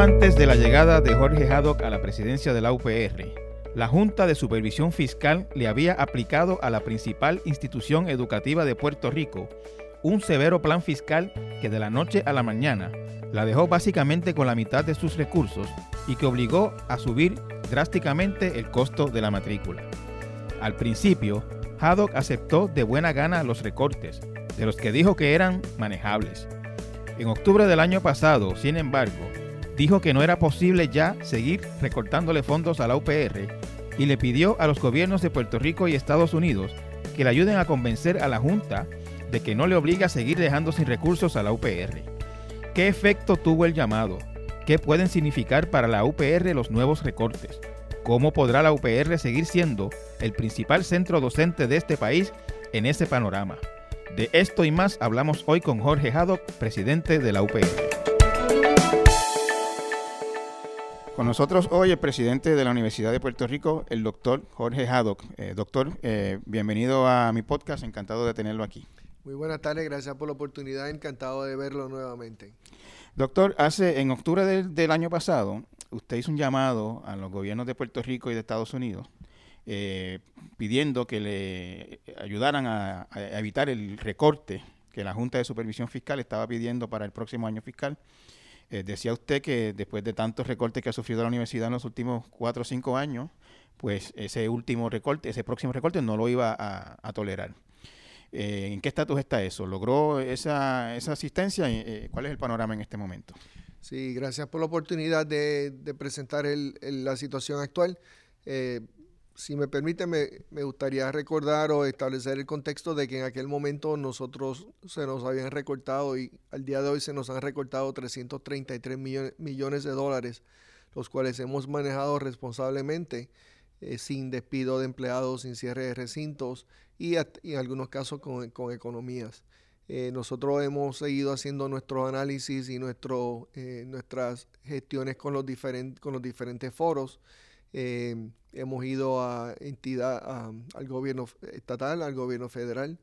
antes de la llegada de Jorge Haddock a la presidencia de la UPR, la Junta de Supervisión Fiscal le había aplicado a la principal institución educativa de Puerto Rico un severo plan fiscal que de la noche a la mañana la dejó básicamente con la mitad de sus recursos y que obligó a subir drásticamente el costo de la matrícula. Al principio, Haddock aceptó de buena gana los recortes, de los que dijo que eran manejables. En octubre del año pasado, sin embargo, dijo que no era posible ya seguir recortándole fondos a la UPR y le pidió a los gobiernos de Puerto Rico y Estados Unidos que le ayuden a convencer a la Junta de que no le obliga a seguir dejando sin recursos a la UPR. ¿Qué efecto tuvo el llamado? ¿Qué pueden significar para la UPR los nuevos recortes? ¿Cómo podrá la UPR seguir siendo el principal centro docente de este país en ese panorama? De esto y más hablamos hoy con Jorge Haddock, presidente de la UPR. Con nosotros hoy el presidente de la Universidad de Puerto Rico, el doctor Jorge Haddock. Eh, doctor, eh, bienvenido a mi podcast, encantado de tenerlo aquí. Muy buenas tardes, gracias por la oportunidad, encantado de verlo nuevamente. Doctor, hace en octubre del, año pasado, usted hizo un llamado a los gobiernos de Puerto Rico y de Estados Unidos eh, pidiendo que le ayudaran a, evitar el recorte que la Junta de Supervisión Fiscal estaba pidiendo para el próximo año fiscal. Eh, decía usted que después de tantos recortes que ha sufrido la universidad en los últimos cuatro o cinco años, pues ese último recorte, ese próximo recorte no lo iba a tolerar. Eh, ¿En qué estatus está eso? ¿Logró esa, asistencia? Eh, ¿Cuál es el panorama en este momento? Sí, gracias por la oportunidad de, presentar la situación actual. Si me permite, me, gustaría recordar o establecer el contexto de que en aquel momento nosotros se nos habían recortado y al día de hoy se nos han recortado 333 millones, de dólares, los cuales hemos manejado responsablemente, sin despido de empleados, sin cierre de recintos y, en algunos casos con, con economías. Eh, nosotros hemos seguido haciendo nuestro análisis y nuestro, eh, nuestras gestiones con los, diferentes con los diferentes foros. Eh, hemos ido a entidad, al gobierno estatal, al gobierno federal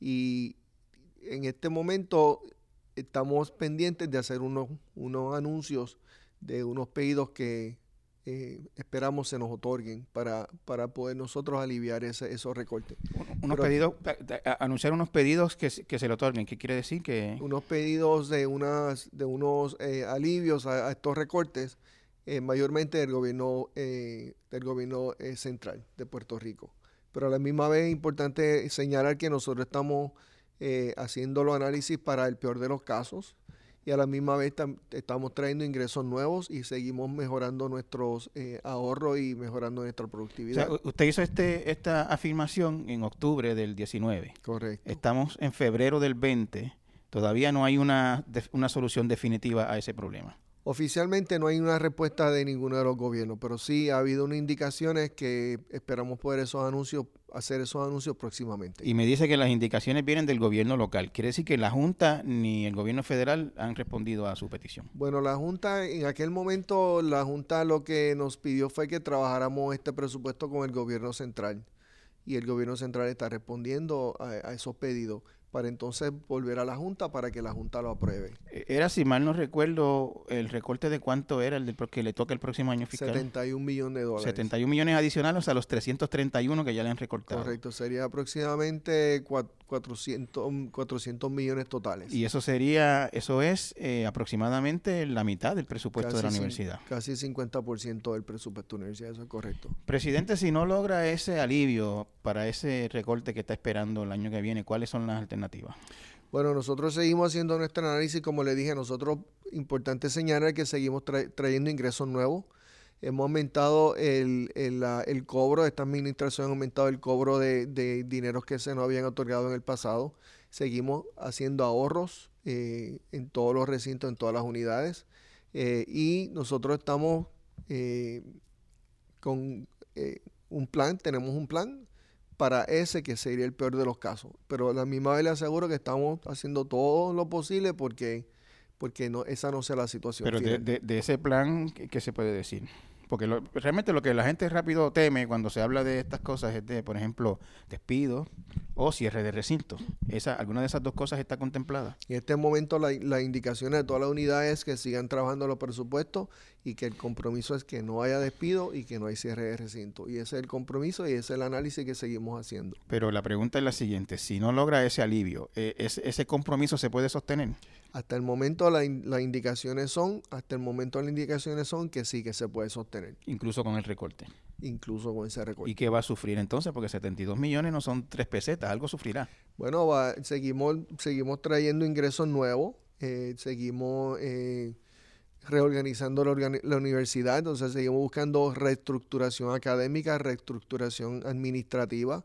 y en este momento estamos pendientes de hacer unos, unos anuncios de unos pedidos que eh, esperamos se nos otorguen para, para poder nosotros aliviar ese, esos recortes. Unos pedidos, anunciar unos pedidos que, que, se le otorguen, ¿qué quiere decir? que Unos pedidos de, unas, de unos eh, alivios a, estos recortes, eh, mayormente del gobierno, del gobierno central de Puerto Rico. Pero a la misma vez es importante señalar que nosotros estamos haciendo los análisis para el peor de los casos y a la misma vez estamos trayendo ingresos nuevos y seguimos mejorando nuestros eh, ahorros y mejorando nuestra productividad. usted hizo este, esta afirmación en octubre del 19. Correcto. Estamos en febrero del 20. Todavía no hay una, una solución definitiva a ese problema. Oficialmente no hay una respuesta de ninguno de los gobiernos, pero sí ha habido unas indicaciones que esperamos poder esos anuncios, hacer esos anuncios próximamente. Y me dice que las indicaciones vienen del gobierno local. ¿Quiere decir que la Junta ni el gobierno federal han respondido a su petición? Bueno, la Junta, en aquel momento, la Junta lo que nos pidió fue que trabajáramos este presupuesto con el gobierno central. Y el gobierno central está respondiendo a esos pedidos para entonces volver a la Junta para que la Junta lo apruebe. E, era, si mal no recuerdo, el recorte de cuánto era el del, que le toca el próximo año fiscal. 71 millones de dólares. 71 millones adicionales a los 331 que ya le han recortado. Correcto, sería aproximadamente 400, 400 millones totales. Y eso sería, eso es eh, aproximadamente la mitad del presupuesto de la universidad. Casi 50% del presupuesto de la universidad, eso es correcto. Presidente, si no logra ese alivio para ese recorte que está esperando el año que viene, ¿cuáles son las alternativas? Bueno, nosotros seguimos haciendo nuestro análisis, como le dije, nosotros, importante señalar que seguimos trayendo ingresos nuevos. Hemos aumentado el, el, cobro, esta administración ha aumentado el cobro de, de dineros que se nos habían otorgado en el pasado. Seguimos haciendo ahorros eh, en todos los recintos, en todas las unidades. Eh, y nosotros estamos eh, con un plan, tenemos un plan para ese que sería el peor de los casos. Pero a la misma vez le aseguro que estamos haciendo todo lo posible porque, porque no, esa no sea la situación. Pero de, ese plan, ¿qué, se puede decir? Porque realmente lo que la gente rápido teme cuando se habla de estas cosas es de, por ejemplo, despido o cierre de recinto. Esa, ¿Alguna de esas dos cosas está contemplada? En este momento la, la indicación de todas las unidades es que sigan trabajando los presupuestos y que el compromiso es que no haya despido y que no hay cierre de recinto. Y ese es el compromiso y ese es el análisis que seguimos haciendo. Pero la pregunta es la siguiente, si no logra ese alivio, ¿e, ¿ese, compromiso se puede sostener? Hasta el momento las indicaciones son, hasta el momento las indicaciones son que sí que se puede sostener. Incluso con el recorte. Incluso con ese recorte. ¿Y qué va a sufrir entonces? Porque 72 millones no son tres pesetas, algo sufrirá. Bueno, seguimos, seguimos trayendo ingresos nuevos, eh, seguimos... Eh, reorganizando la, universidad, entonces seguimos buscando reestructuración académica, reestructuración administrativa,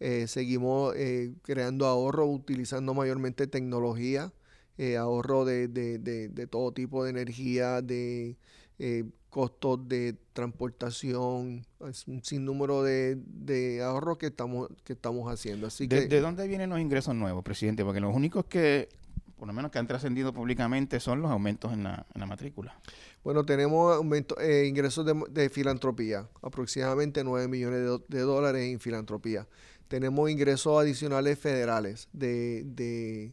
eh, seguimos creando ahorro utilizando mayormente tecnología, eh, ahorro de, de, de, todo tipo de energía, de costos de transportación, es un sinnúmero de, de ahorros que estamos, que estamos haciendo. Así ¿De, ¿De dónde vienen los ingresos nuevos, presidente? Porque los únicos que por lo menos que han trascendido públicamente, son los aumentos en la, matrícula. Bueno, tenemos aumento, eh, ingresos de, filantropía, aproximadamente 9 millones de, dólares en filantropía. Tenemos ingresos adicionales federales de,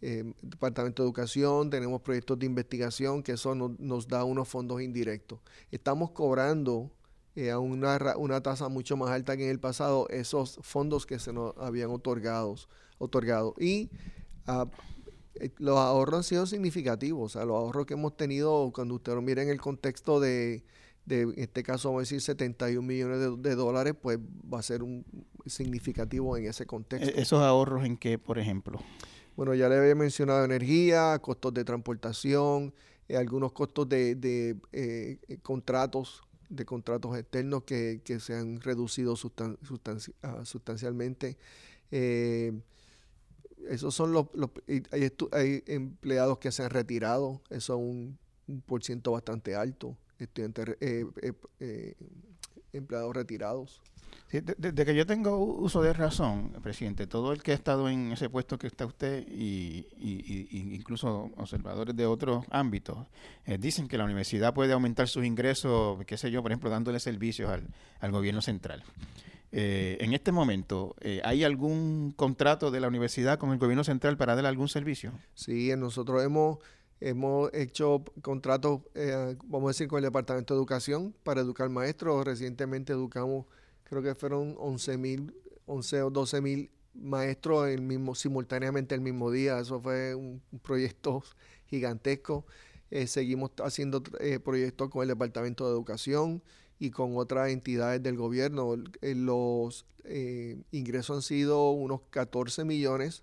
eh, Departamento de Educación, tenemos proyectos de investigación, que eso nos da unos fondos indirectos. Estamos cobrando eh, a una, una tasa mucho más alta que en el pasado esos fondos que se nos habían otorgados, otorgado. Y uh, eh, los ahorros han sido significativos. O sea, los ahorros que hemos tenido, cuando usted lo mira en el contexto de, de en este caso, vamos a decir 71 millones de, dólares, pues va a ser un significativo en ese contexto. ¿E-, ¿Esos ahorros en qué, por ejemplo? Bueno, ya le había mencionado energía, costos de transportación, eh, algunos costos de, de eh, contratos de contratos externos que, que se han reducido ah, sustancialmente. Eh, esos son los, hay, empleados que se han retirado, eso es un, un por ciento bastante alto, estudiantes, eh, eh, empleados retirados. Desde que yo tengo uso de razón, presidente, todo el que ha estado en ese puesto que está usted y, incluso observadores de otros ámbitos dicen que la universidad puede aumentar sus ingresos, qué sé yo, por ejemplo, dándole servicios al, gobierno central. Eh, en este momento, eh, ¿hay algún contrato de la universidad con el gobierno central para dar algún servicio? Sí, nosotros hemos, hemos hecho contratos, eh, vamos a decir, con el Departamento de Educación para educar maestros. Recientemente educamos, creo que fueron 11 mil, 11 o 12 mil maestros el mismo, simultáneamente el mismo día. Eso fue un, proyecto gigantesco. seguimos haciendo proyectos con el Departamento de Educación y con otras entidades del gobierno. Eh, los eh, ingresos han sido unos 14 millones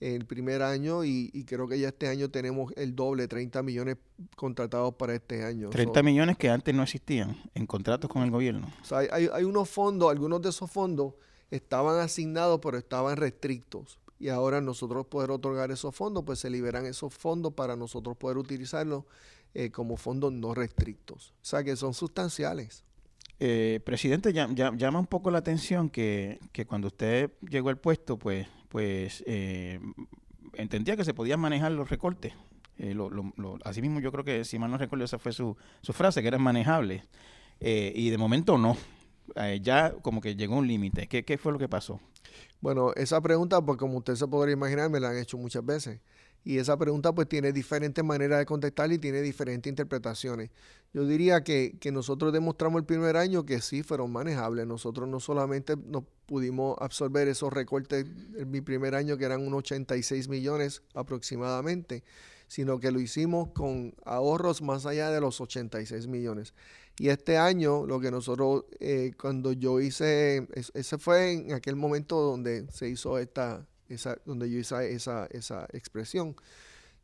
el primer año y, creo que ya este año tenemos el doble, 30 millones contratados para este año. 30 millones que antes no existían en contratos con el gobierno. hay, hay, unos fondos, algunos de esos fondos estaban asignados pero estaban restrictos. Y ahora nosotros poder otorgar esos fondos, pues se liberan esos fondos para nosotros poder utilizarlos eh, como fondos no restrictos. O sea que son sustanciales. Eh, presidente, llama un poco la atención que, cuando usted llegó al puesto, pues, pues eh, entendía que se podían manejar los recortes. Eh, lo, asimismo, yo creo que, si mal no recuerdo, esa fue su, su frase, que eran manejables. Eh, y de momento no. ya como que llegó un límite. ¿Qué, ¿Qué fue lo que pasó? Bueno, esa pregunta, pues como usted se podría imaginar, me la han hecho muchas veces. Y esa pregunta pues tiene diferentes maneras de contestar y tiene diferentes interpretaciones. Yo diría que, nosotros demostramos el primer año que sí fueron manejables. Nosotros no solamente nos pudimos absorber esos recortes en mi primer año, que eran unos 86 millones aproximadamente, sino que lo hicimos con ahorros más allá de los 86 millones. Y este año, lo que nosotros, eh, cuando yo hice, ese fue en aquel momento donde se hizo esta, esa, donde yo hice esa, esa expresión.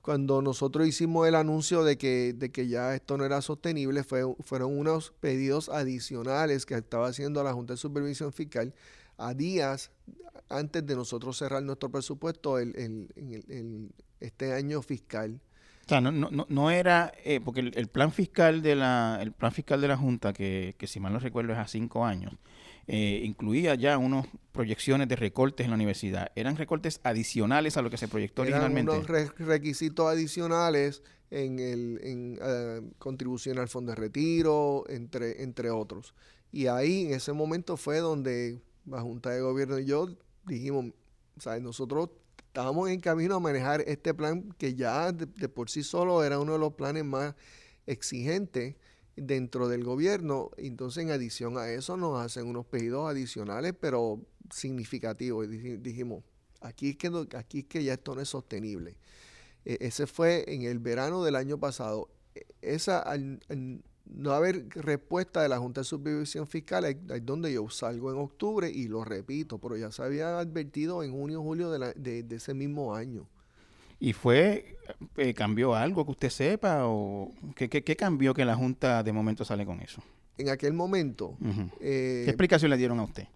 Cuando nosotros hicimos el anuncio de que, de que ya esto no era sostenible, fue, fueron unos pedidos adicionales que estaba haciendo la Junta de Supervisión Fiscal a días antes de nosotros cerrar nuestro presupuesto el, el, este año fiscal. O sea, no, no, no era, eh, porque el, plan fiscal de la, el plan fiscal de la Junta, que, que si mal no recuerdo es a cinco años, eh, incluía ya unas proyecciones de recortes en la universidad. ¿Eran recortes adicionales a lo que se proyectó Eran originalmente? unos requisitos adicionales en, el, en eh, contribución al fondo de retiro, entre, entre otros. Y ahí en ese momento fue donde la Junta de Gobierno y yo dijimos, sea, nosotros estábamos en camino a manejar este plan que ya de, por sí solo era uno de los planes más exigentes dentro del gobierno. Entonces, en adición a eso, nos hacen unos pedidos adicionales, pero significativos. Y dijimos, aquí es que, aquí es que ya esto no es sostenible. E, ese fue en el verano del año pasado. E, esa, no haber respuesta de la Junta de Supervisión Fiscal, es donde yo salgo en octubre y lo repito, pero ya se había advertido en junio, julio de, ese mismo año. ¿Y fue, eh, cambió algo que usted sepa o qué, qué, cambió que la Junta de momento sale con eso? En aquel momento. Eh, ¿Qué explicación le dieron a usted?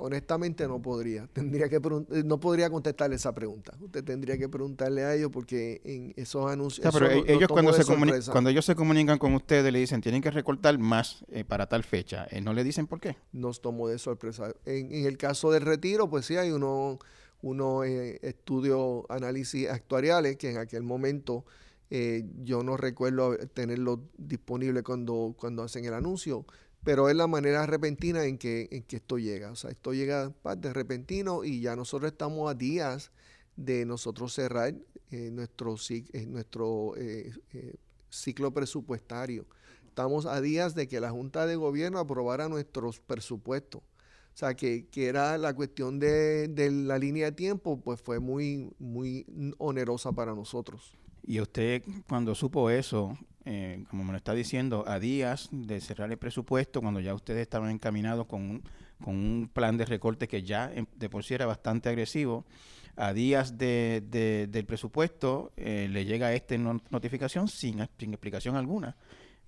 honestamente no podría. Tendría que eh, no podría contestarle esa pregunta. Usted tendría que preguntarle a ellos porque en esos anuncios. pero ellos cuando se cuando ellos se comunican con ustedes le dicen tienen que recortar más eh, para tal fecha. Eh, ¿No le dicen por qué? Nos tomó de sorpresa. En, el caso del retiro, pues sí hay unos uno, estudios, análisis actuariales que en aquel momento yo no recuerdo tenerlo disponible cuando, cuando hacen el anuncio pero es la manera repentina en que, en que esto llega. O sea, esto llega de repentino y ya nosotros estamos a días de nosotros cerrar eh, nuestro, eh, nuestro eh, ciclo presupuestario. Estamos a días de que la Junta de Gobierno aprobara nuestros presupuestos. O sea, que, que era la cuestión de, de, la línea de tiempo, pues fue muy, muy onerosa para nosotros. Y usted, cuando supo eso, eh, como me lo está diciendo, a días de cerrar el presupuesto, cuando ya ustedes estaban encaminados con un, con un plan de recorte que ya de por sí era bastante agresivo, a días de, del presupuesto eh, le llega esta notificación sin, sin explicación alguna.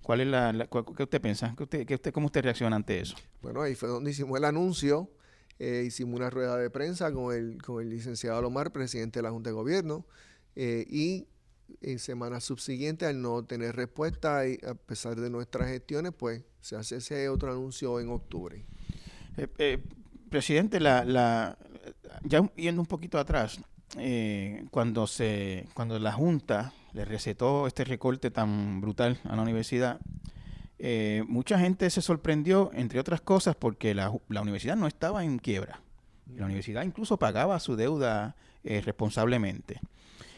¿Cuál es la, qué usted piensa? ¿Qué usted, qué usted, ¿Cómo usted reacciona ante eso? Bueno, ahí fue donde hicimos el anuncio, eh, hicimos una rueda de prensa con el, con el licenciado Lomar, presidente de la Junta de Gobierno, y en semanas subsiguientes, al no tener respuesta y a pesar de nuestras gestiones, pues se hace ese otro anuncio en octubre. Eh, eh, presidente, la, la, ya yendo un poquito atrás, eh, cuando, se, cuando la Junta le recetó este recorte tan brutal a la universidad, mucha gente se sorprendió, entre otras cosas, porque la, universidad no estaba en quiebra. La universidad incluso pagaba su deuda responsablemente.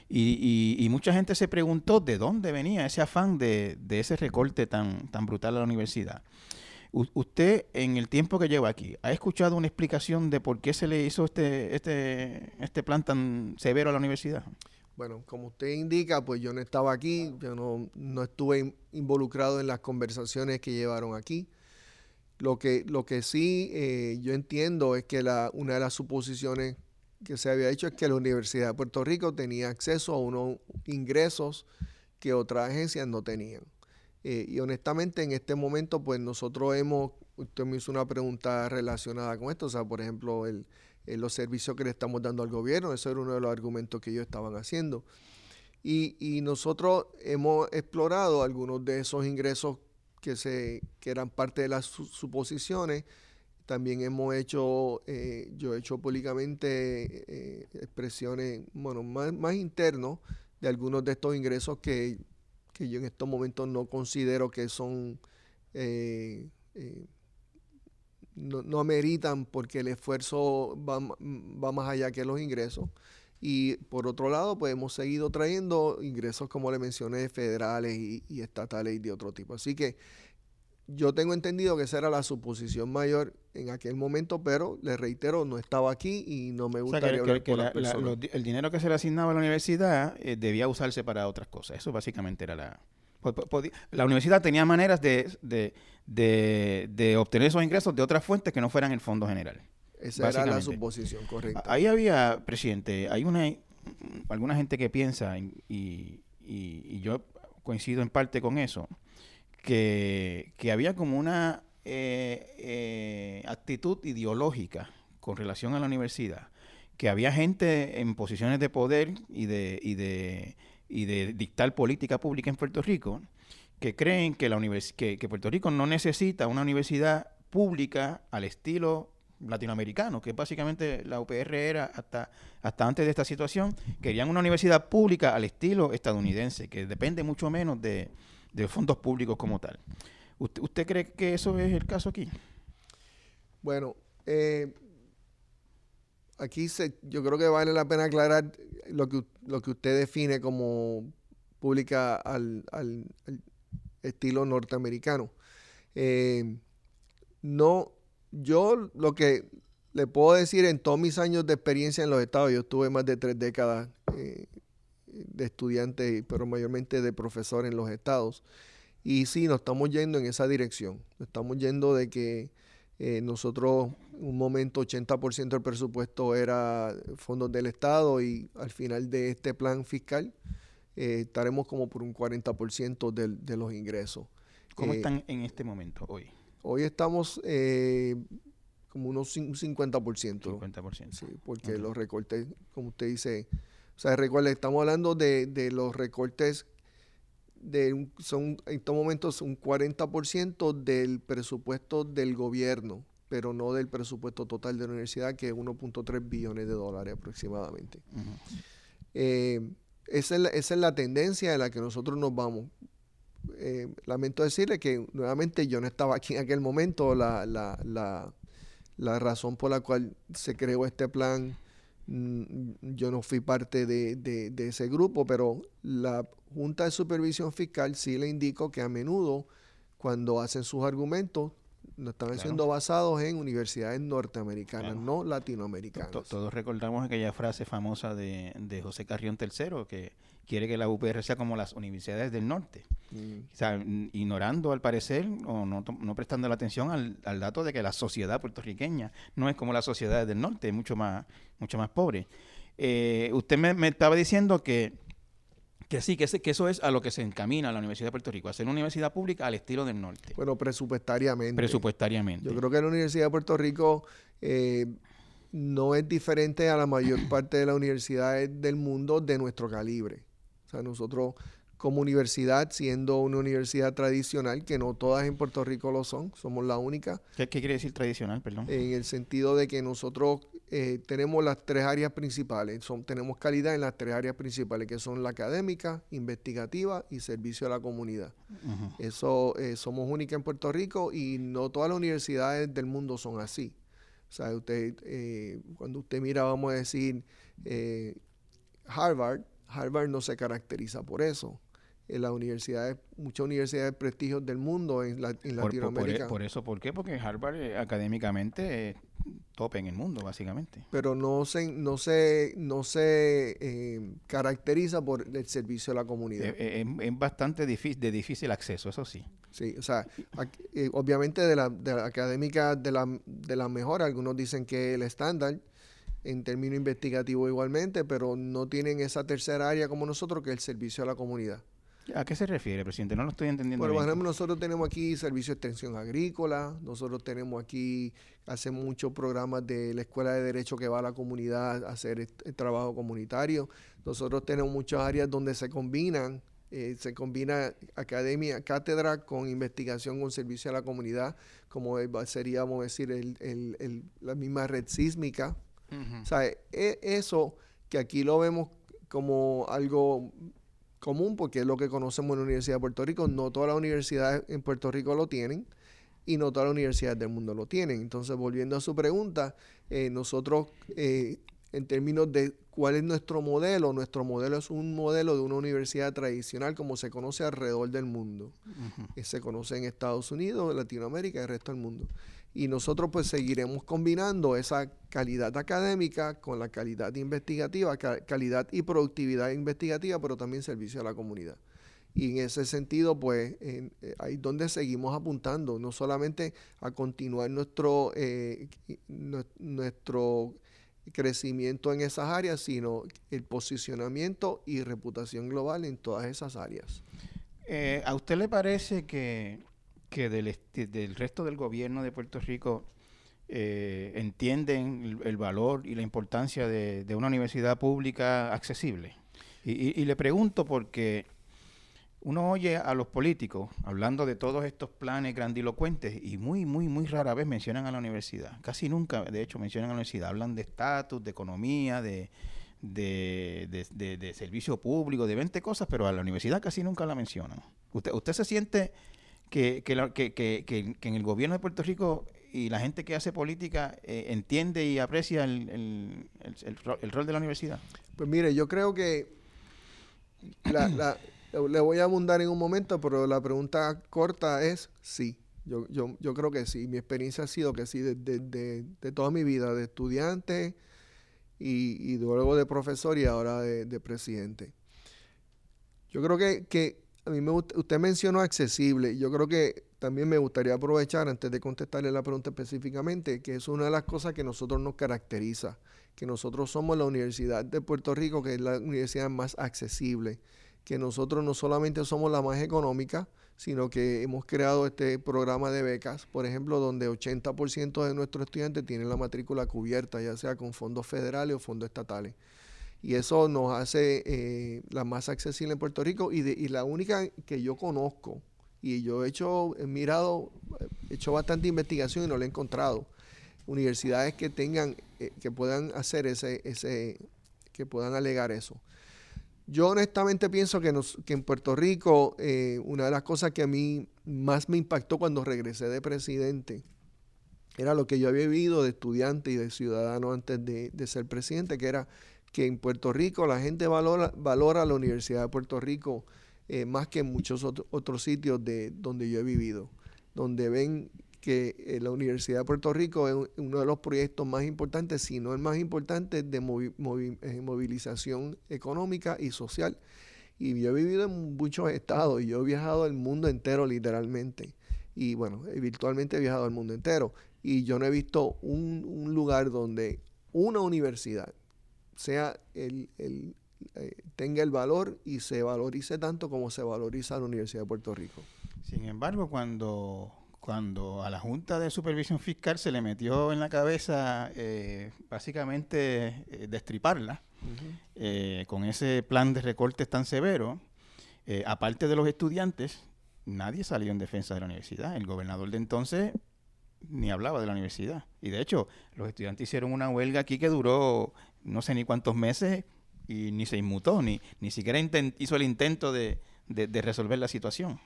Y, mucha gente se preguntó de dónde venía ese afán de, ese recorte tan, tan brutal a la universidad. usted, en el tiempo que lleva aquí, ¿ha escuchado una explicación de por qué se le hizo este, este, este plan tan severo a la universidad? Bueno, como usted indica, pues yo no estaba aquí, yo no, no estuve involucrado en las conversaciones que llevaron aquí. Lo que, lo que sí eh, yo entiendo es que la, una de las suposiciones que se había hecho es que la Universidad de Puerto Rico tenía acceso a unos ingresos que otras agencias no tenían. Eh, y honestamente en este momento pues nosotros hemos, usted me hizo una pregunta relacionada con esto, o sea, por ejemplo, el, los servicios que le estamos dando al gobierno, eso era uno de los argumentos que ellos estaban haciendo. Y, nosotros hemos explorado algunos de esos ingresos que, se, que eran parte de las suposiciones también hemos hecho, eh, yo he hecho públicamente eh, expresiones, bueno, más, más internos de algunos de estos ingresos que, yo en estos momentos no considero que son, eh, no, no, ameritan porque el esfuerzo va, va más allá que los ingresos. Y por otro lado, pues hemos seguido trayendo ingresos, como le mencioné, federales y, y estatales y de otro tipo. Así que yo tengo entendido que esa era la suposición mayor en aquel momento, pero le reitero, no estaba aquí y no me gustaría hablar el dinero que se le asignaba a la universidad eh, debía usarse para otras cosas. Eso básicamente era la... La universidad tenía maneras de, de, obtener esos ingresos de otras fuentes que no fueran el fondo general. Esa era la suposición, correcta. Ahí había, presidente, hay una alguna gente que piensa, y, y yo coincido en parte con eso, que, había como una eh, eh, actitud ideológica con relación a la universidad, que había gente en posiciones de poder y de, y de, y de dictar política pública en Puerto Rico que creen que, la que, que Puerto Rico no necesita una universidad pública al estilo latinoamericanos, que básicamente la UPR era hasta, hasta antes de esta situación, querían una universidad pública al estilo estadounidense, que depende mucho menos de, fondos públicos como tal. ¿Usted, ¿Usted, cree que eso es el caso aquí? Bueno, eh, aquí se, yo creo que vale la pena aclarar lo que, lo que usted define como pública al, estilo norteamericano. Eh, no, yo lo que le puedo decir en todos mis años de experiencia en los estados, yo estuve más de tres décadas eh, de estudiante, pero mayormente de profesor en los estados. Y sí, nos estamos yendo en esa dirección. Nos estamos yendo de que eh, nosotros, un momento, 80% del presupuesto era fondos del Estado y al final de este plan fiscal eh, estaremos como por un 40% de los ingresos. ¿Cómo están en este momento hoy? Hoy estamos eh, como unos 50%. 50%. Sí, porque los recortes, como usted dice, o sea, recuerde, estamos hablando de, de los recortes de son en estos momentos un 40% del presupuesto del gobierno, pero no del presupuesto total de la universidad, que es 1.3 billones de dólares aproximadamente. Eh, esa, es la, esa, es la, tendencia en la que nosotros nos vamos. Eh, lamento decirle que nuevamente yo no estaba aquí en aquel momento. La, la, la, la razón por la cual se creó este plan, yo no fui parte de, de, ese grupo, pero la Junta de Supervisión Fiscal sí le indico que a menudo cuando hacen sus argumentos no están siendo basados en universidades norteamericanas, no latinoamericanas. Todos recordamos aquella frase famosa de, de José Carrión III que quiere que la UPR sea como las universidades del norte. Mm. O sea, ignorando al parecer o no, no prestando la atención al, al, dato de que la sociedad puertorriqueña no es como las sociedades del norte, es mucho más, mucho más pobre. Eh, usted me, me, estaba diciendo que, que sí, que, que eso es a lo que se encamina la Universidad de Puerto Rico, a ser una universidad pública al estilo del norte. Bueno, presupuestariamente. Presupuestariamente. Yo creo que la Universidad de Puerto Rico... Eh, no es diferente a la mayor parte de las universidades del mundo de nuestro calibre. O sea, nosotros como universidad, siendo una universidad tradicional, que no todas en Puerto Rico lo son, somos la única. ¿Qué, quiere decir tradicional, perdón? En el sentido de que nosotros eh, tenemos las tres áreas principales, son, tenemos calidad en las tres áreas principales, que son la académica, investigativa y servicio a la comunidad. Eso eh, somos únicas en Puerto Rico y no todas las universidades del mundo son así. O sea, usted, eh, cuando usted mira, vamos a decir, Harvard, Harvard no se caracteriza por eso. En las universidades, muchas universidades de prestigio del mundo en, Latinoamérica. Por, eso, ¿por qué? Porque Harvard eh, académicamente tope en el mundo, básicamente. Pero no se, no se, no se eh, caracteriza por el servicio a la comunidad. Eh, es, bastante difícil, de difícil acceso, eso sí. Sí, o sea, obviamente de la, de la académica de la, de la mejor, algunos dicen que el estándar, en términos investigativos igualmente, pero no tienen esa tercera área como nosotros, que es el servicio a la comunidad. ¿A qué se refiere, presidente? No lo estoy entendiendo. Bueno, por ejemplo, nosotros tenemos aquí servicio de extensión agrícola, nosotros tenemos aquí, hacemos muchos programas de la Escuela de Derecho que va a la comunidad a hacer el, trabajo comunitario. Nosotros tenemos muchas áreas donde se combinan, eh, se combina academia, cátedra con investigación con servicio a la comunidad, como sería, vamos a decir, el, la misma red sísmica, o sea, e, eso que aquí lo vemos como algo común, porque es lo que conocemos en la Universidad de Puerto Rico, no todas las universidades en Puerto Rico lo tienen y no todas las universidades del mundo lo tienen. Entonces, volviendo a su pregunta, eh, nosotros, eh, en términos de cuál es nuestro modelo, nuestro modelo es un modelo de una universidad tradicional como se conoce alrededor del mundo. se conoce en Estados Unidos, Latinoamérica y el resto del mundo. Y nosotros pues seguiremos combinando esa calidad académica con la calidad investigativa, calidad y productividad investigativa, pero también servicio a la comunidad. Y en ese sentido, pues, eh, ahí es donde seguimos apuntando, no solamente a continuar nuestro, eh, nuestro crecimiento en esas áreas, sino el posicionamiento y reputación global en todas esas áreas. Eh, ¿A usted le parece que que del, del resto del gobierno de Puerto Rico eh, entienden el, valor y la importancia de, una universidad pública accesible. Y, le pregunto porque uno oye a los políticos hablando de todos estos planes grandilocuentes y muy, muy, muy rara vez mencionan a la universidad. Casi nunca, de hecho, mencionan a la universidad. Hablan de estatus, de economía, de, de, servicio público, de 20 cosas, pero a la universidad casi nunca la mencionan. ¿Usted, usted se siente que, que, en el gobierno de Puerto Rico y la gente que hace política eh, entiende y aprecia el, el, el, rol de la universidad? Pues mire, yo creo que la, le voy a abundar en un momento, pero la pregunta corta es sí. Yo, yo, yo creo que sí. Mi experiencia ha sido que sí, de, toda mi vida, de estudiante y, luego de profesor y ahora de, presidente. Yo creo que, que, a mí me usted mencionó accesible. Yo creo que también me gustaría aprovechar, antes de contestarle la pregunta específicamente, que es una de las cosas que nosotros nos caracteriza, que nosotros somos la Universidad de Puerto Rico, que es la universidad más accesible que nosotros no solamente somos la más económica, sino que hemos creado este programa de becas, por ejemplo, donde 80% de nuestros estudiantes tienen la matrícula cubierta, ya sea con fondos federales o fondos estatales. Y eso nos hace eh, la más accesible en Puerto Rico y, la única que yo conozco, y yo he hecho, he mirado, he hecho bastante investigación y no la he encontrado, universidades que tengan, eh, que puedan hacer ese, ese, que puedan alegar eso. Yo honestamente pienso que, en Puerto Rico eh, una de las cosas que a mí más me impactó cuando regresé de presidente era lo que yo había vivido de estudiante y de ciudadano antes de, ser presidente, que era que en Puerto Rico la gente valora, la Universidad de Puerto Rico eh, más que en muchos otros sitios de donde yo he vivido, donde ven que eh, la Universidad de Puerto Rico es uno de los proyectos más importantes, si no el más importante, de eh, movilización económica y social. Y yo he vivido en muchos estados y yo he viajado al mundo entero literalmente. Y bueno, virtualmente he viajado al mundo entero. Y yo no he visto un, lugar donde una universidad sea el, el eh, tenga el valor y se valorice tanto como se valoriza la Universidad de Puerto Rico. Sin embargo, cuando cuando a la Junta de Supervisión Fiscal se le metió en la cabeza eh, básicamente eh, destriparla eh, con ese plan de recortes tan severo, aparte de los estudiantes, nadie salió en defensa de la universidad. El gobernador de entonces ni hablaba de la universidad. Y de hecho, los estudiantes hicieron una huelga aquí que duró no sé ni cuántos meses y ni se inmutó, ni, ni siquiera hizo el intento de resolver la situación.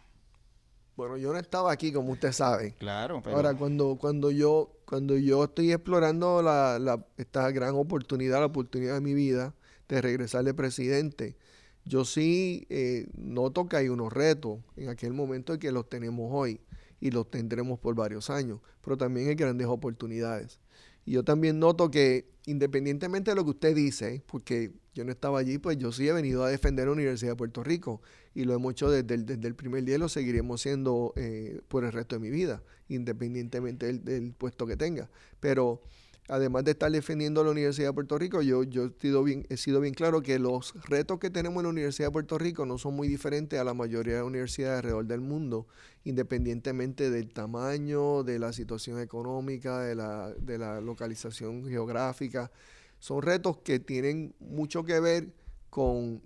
Bueno, yo no estaba aquí, como usted sabe. Claro, pero... Ahora, cuando, cuando, yo, cuando yo estoy explorando la, esta gran oportunidad, la oportunidad de mi vida de regresar de presidente, yo sí eh, noto que hay unos retos en aquel momento y que los tenemos hoy y los tendremos por varios años, pero también hay grandes oportunidades. Y yo también noto que independientemente de lo que usted dice, porque yo no estaba allí, pues yo sí he venido a defender la Universidad de Puerto Rico y lo hemos hecho desde el, primer día y lo seguiremos siendo eh, por el resto de mi vida, independientemente del, puesto que tenga. Pero además de estar defendiendo la Universidad de Puerto Rico, yo, yo he, sido bien, he sido bien claro que los retos que tenemos en la Universidad de Puerto Rico no son muy diferentes a la mayoría de universidades alrededor del mundo, independientemente del tamaño, de la situación económica, de la, de la localización geográfica. Son retos que tienen mucho que ver con,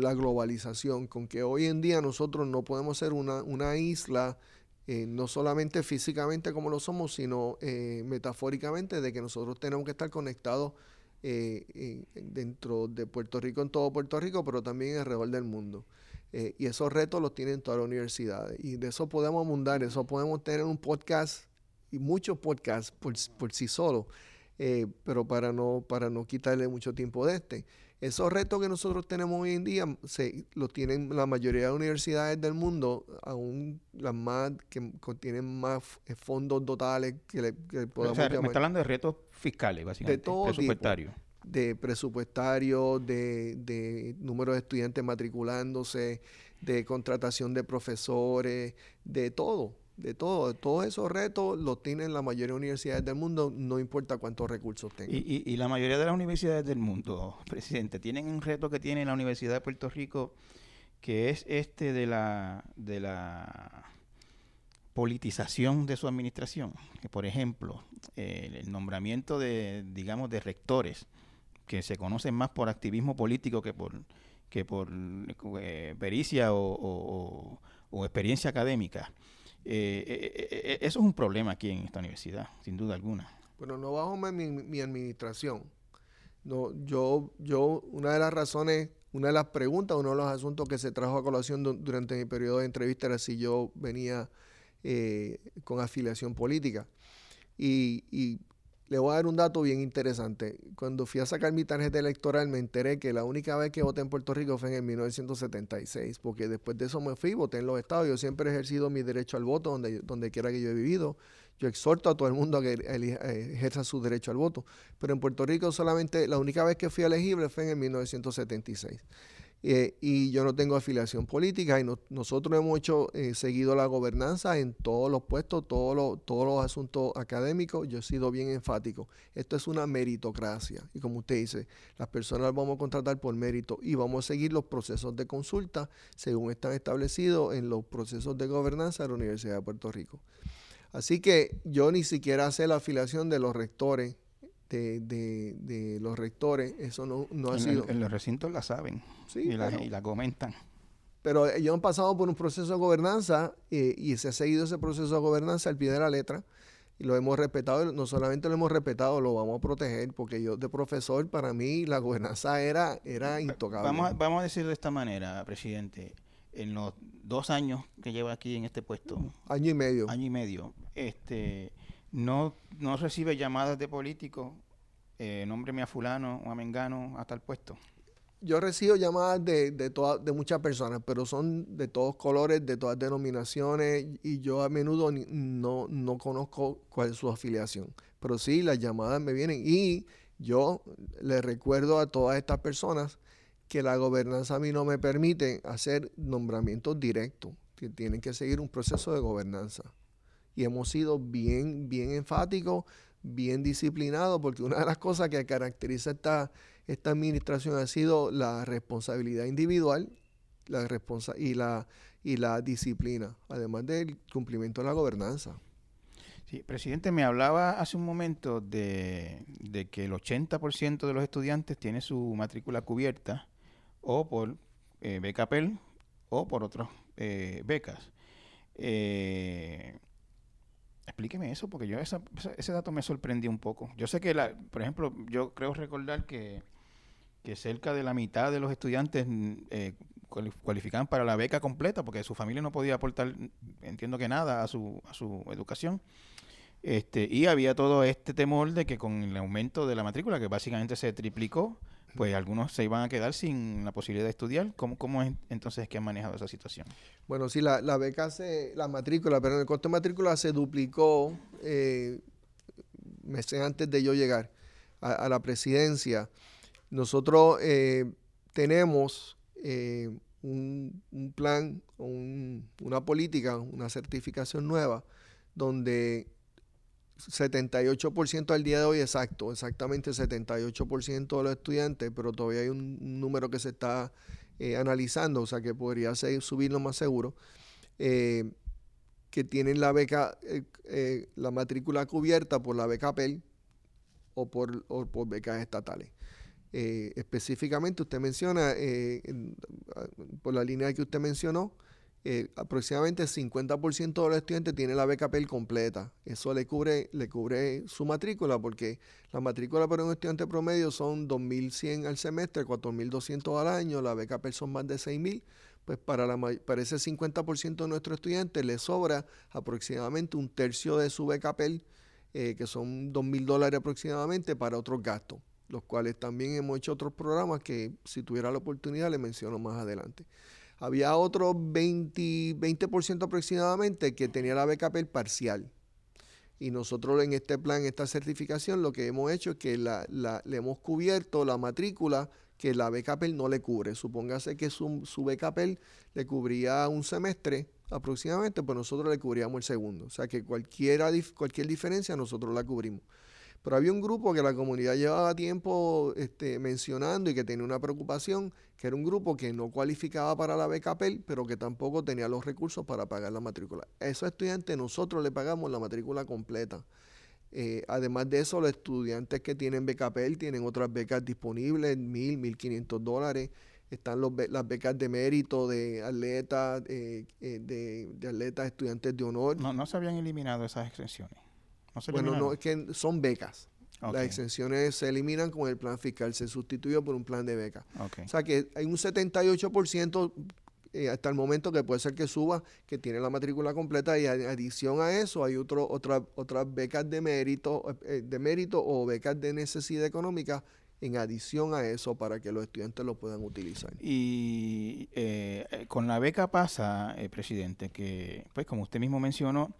la globalización, con que hoy en día nosotros no podemos ser una, una isla, eh, no solamente físicamente como lo somos, sino eh, metafóricamente, de que nosotros tenemos que estar conectados eh, dentro de Puerto Rico, en todo Puerto Rico, pero también alrededor del mundo. y esos retos los tienen todas las universidades. Y de eso podemos abundar, eso podemos tener un podcast y muchos podcasts por, por sí solos. pero para no, para no quitarle mucho tiempo de este. Esos retos que nosotros tenemos hoy en día se, los tienen la mayoría de universidades del mundo, aún las más que tienen más eh, fondos totales que, le, podamos o Me está hablando de retos fiscales, básicamente. De todo presupuestarios. de presupuestario, de, de número de estudiantes matriculándose, de contratación de profesores, de todo de todo, todos esos retos los tienen la mayoría de universidades del mundo, no importa cuántos recursos tengan. Y, y, la mayoría de las universidades del mundo, presidente, tienen un reto que tiene la Universidad de Puerto Rico, que es este de la, de la politización de su administración. Que, por ejemplo, el nombramiento de, digamos, de rectores, que se conocen más por activismo político que por que por eh, pericia o, experiencia académica. Eso es un problema aquí en esta universidad, sin duda alguna. Bueno, no bajo mi, mi administración. No, yo, yo, una de las razones, una de las preguntas, uno de los asuntos que se trajo a colación durante mi periodo de entrevista era si yo venía eh, con afiliación política. Y, y, le voy a dar un dato bien interesante. Cuando fui a sacar mi tarjeta electoral me enteré que la única vez que voté en Puerto Rico fue en 1976, porque después de eso me fui, voté en los estados. Yo siempre he ejercido mi derecho al voto donde, donde quiera que yo he vivido. Yo exhorto a todo el mundo a que eh, ejerza su derecho al voto. Pero en Puerto Rico solamente la única vez que fui elegible fue en 1976. Eh, y yo no tengo afiliación política y nosotros hemos hecho, eh, seguido la gobernanza en todos los puestos, todos todos los asuntos académicos. Yo he sido bien enfático. Esto es una meritocracia y como usted dice, las personas las vamos a contratar por mérito y vamos a seguir los procesos de consulta según están establecidos en los procesos de gobernanza de la Universidad de Puerto Rico. Así que yo ni siquiera sé la afiliación de los rectores, de, los rectores, eso no, ha sido... en los recintos la saben y, la, comentan. Pero ellos han pasado por un proceso de gobernanza eh, y se ha seguido ese proceso de gobernanza al pie de la letra y lo hemos respetado, no solamente lo hemos respetado, lo vamos a proteger, porque yo de profesor, para mí la gobernanza era, era intocable. Vamos, vamos a decir de esta manera, presidente, en los dos años que lleva aquí en este puesto. Año y medio. Año y medio. Este, no, no recibe llamadas de políticos, eh, nómbreme a fulano o a mengano hasta el puesto. Yo recibo llamadas de, de, de muchas personas, pero son de todos colores, de todas denominaciones, y yo a menudo no, no conozco cuál es su afiliación. Pero sí, las llamadas me vienen y yo les recuerdo a todas estas personas que la gobernanza a mí no me permite hacer nombramientos directos, que tienen que seguir un proceso de gobernanza. Y hemos sido bien, bien enfáticos, bien disciplinados, porque una de las cosas que caracteriza esta, esta administración ha sido la responsabilidad individual la responsa y, la, y la disciplina, además del cumplimiento de la gobernanza. Sí, presidente, me hablaba hace un momento de, de que el 80% de los estudiantes tiene su matrícula cubierta o por eh, beca Pell o por otras eh, becas. Eh, explíqueme eso, porque yo ese dato me sorprendió un poco. Yo sé que, la, por ejemplo, yo creo recordar que, que cerca de la mitad de los estudiantes eh, cualificaban para la beca completa, porque su familia no podía aportar, entiendo que nada, a su, a su educación. Este, y había todo este temor de que con el aumento de la matrícula, que básicamente se triplicó, pues algunos se iban a quedar sin la posibilidad de estudiar. ¿Cómo, cómo es entonces que han manejado esa situación? Bueno, sí, la, la beca, se, la matrícula, pero el costo de matrícula se duplicó eh, meses antes de yo llegar a, la presidencia. Nosotros eh, tenemos eh, un, un, plan, un, una política, una certificación nueva, donde 78% al día de hoy exacto, exactamente 78% de los estudiantes, pero todavía hay un número que se está eh, analizando, o sea que podría ser, subirlo más seguro, eh, que tienen la beca, eh, la matrícula cubierta por la beca PEL o por, o por becas estatales. específicamente usted menciona, por la línea que usted mencionó, eh, aproximadamente el 50% de los estudiantes tiene la beca completa. Eso le cubre, le cubre su matrícula, porque la matrícula para un estudiante promedio son 2.100 al semestre, 4.200 al año, la beca son más de 6.000. Pues para, la, para ese 50% de nuestros estudiantes le sobra aproximadamente un tercio de su beca eh, que son 2.000 dólares aproximadamente, para otros gastos, los cuales también hemos hecho otros programas que si tuviera la oportunidad le menciono más adelante. Había otro 20, 20% aproximadamente que tenía la PEL parcial. Y nosotros en este plan, esta certificación, lo que hemos hecho es que le hemos cubierto la matrícula que la beca PEL no le cubre. Supóngase que su, su le cubría un semestre aproximadamente, pues nosotros le cubríamos el segundo. O sea que cualquiera, cualquier diferencia nosotros la cubrimos. Pero había un grupo que la comunidad llevaba tiempo este, mencionando y que tenía una preocupación, que era un grupo que no cualificaba para la beca PEL, pero que tampoco tenía los recursos para pagar la matrícula. A esos estudiantes nosotros le pagamos la matrícula completa. Eh, además de eso, los estudiantes que tienen beca PEL tienen otras becas disponibles, mil, mil quinientos dólares. están los, las becas de mérito de atletas, eh, eh, de, atletas estudiantes de honor. No, no se habían eliminado esas exenciones. bueno, no, es que son becas. Las exenciones se eliminan con el plan fiscal, se sustituye por un plan de becas. O sea que hay un 78% eh, hasta el momento que puede ser que suba, que tiene la matrícula completa y en adición a eso hay otro, otra, otras becas de mérito, de mérito o becas de necesidad económica en adición a eso para que los estudiantes lo puedan utilizar. Y eh, eh, con la beca pasa, eh, presidente, que pues como usted mismo mencionó,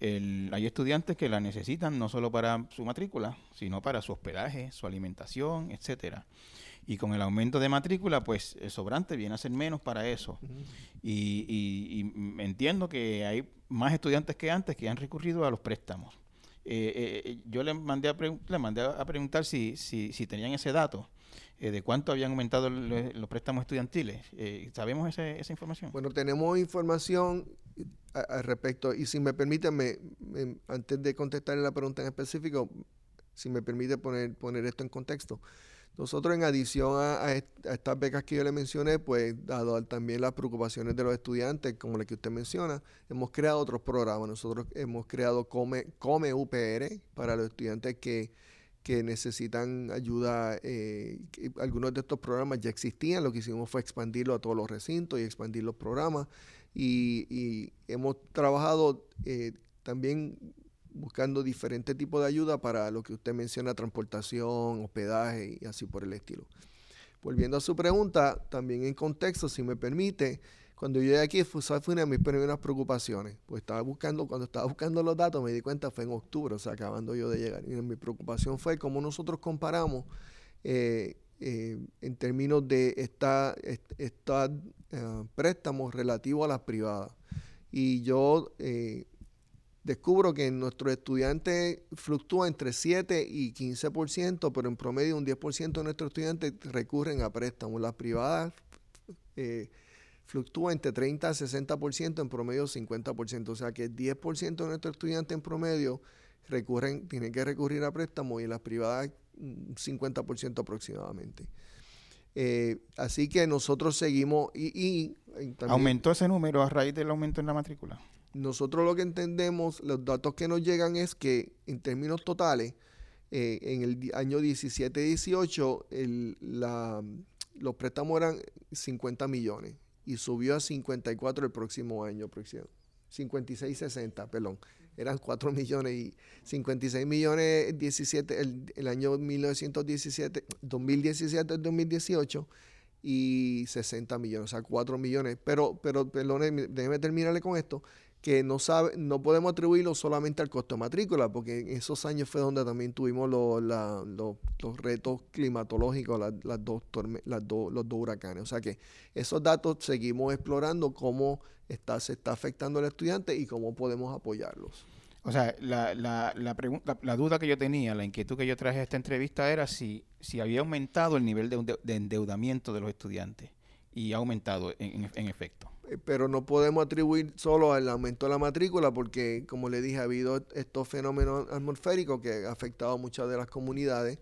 hay estudiantes que la necesitan no solo para su matrícula, sino para su hospedaje, su alimentación, etcétera. Y con el aumento de matrícula, pues el sobrante viene a ser menos para eso. y, y entiendo que hay más estudiantes que antes que han recurrido a los préstamos. Eh, eh, eh, yo le mandé a, le mandé a preguntar si, si, si tenían ese dato. de cuánto habían aumentado los préstamos estudiantiles. ¿Sabemos esa información? Bueno, tenemos información al respecto y si me permite, antes de contestar la pregunta en específico, si me permite poner, poner esto en contexto. Nosotros en adición a, estas becas que yo le mencioné, pues dado también las preocupaciones de los estudiantes, como la que usted menciona, hemos creado otros programas. Nosotros hemos creado Come, Come UPR para los estudiantes que, necesitan ayuda. Eh, algunos de estos programas ya existían, lo que hicimos fue expandirlo a todos los recintos y expandir los programas. Y, hemos trabajado eh, también buscando diferentes tipos de ayuda para lo que usted menciona, transportación, hospedaje y así por el estilo. Volviendo a su pregunta, también en contexto, si me permite, cuando yo llegué aquí fue, una de mis primeras preocupaciones, pues estaba buscando, cuando estaba buscando los datos me di cuenta fue en octubre, o sea, acabando yo de llegar. Y mi preocupación fue cómo nosotros comparamos eh, eh, en términos de estos esta, eh, préstamos relativos a las privadas. Y yo descubro que nuestros estudiantes fluctúa entre 7 y 15%, pero en promedio un 10% de nuestros estudiantes recurren a préstamos. Las privadas eh, fluctúa entre 30 a 60%, en promedio 50%. O sea que 10% de nuestros estudiantes en promedio recurren, tienen que recurrir a préstamos y en las privadas un 50% aproximadamente. Eh, así que nosotros seguimos y, ¿Aumentó ese número a raíz del aumento en la matrícula? nosotros lo que entendemos, los datos que nos llegan es que en términos totales, eh, en el año 17-18, los préstamos eran 50 millones y subió a 54 el próximo año, 56-60, perdón. Eran 4 millones y 56 millones 17, el, el año 1917, 2017-2018 y 60 millones, o sea, 4 millones. Pero, pero, perdón, déjeme terminarle con esto que no sabe, no podemos atribuirlo solamente al costo de matrícula, porque en esos años fue donde también tuvimos los, los retos climatológicos, las dos las los dos huracanes. O sea que esos datos seguimos explorando cómo está, se está afectando al estudiante y cómo podemos apoyarlos. O sea, la, la, la, pregunta, la duda que yo tenía, la inquietud que yo traje a esta entrevista era si, si había aumentado el nivel de, de endeudamiento de los estudiantes y ha aumentado en, en efecto. Eh, pero no podemos atribuir solo al aumento de la matrícula porque, como le dije, ha habido estos fenómenos atmosféricos que han afectado a muchas de las comunidades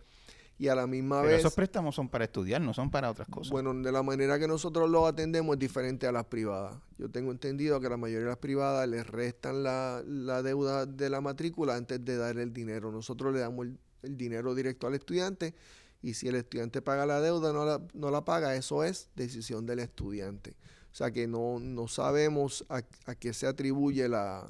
y a la misma pero vez... esos préstamos son para estudiar, no son para otras cosas. Bueno, de la manera que nosotros los atendemos es diferente a las privadas. Yo tengo entendido que la mayoría de las privadas les restan la, deuda de la matrícula antes de dar el dinero. Nosotros le damos el, dinero directo al estudiante y si el estudiante paga la deuda no la, no la paga, eso es decisión del estudiante. O sea que no, no sabemos a, qué se atribuye la,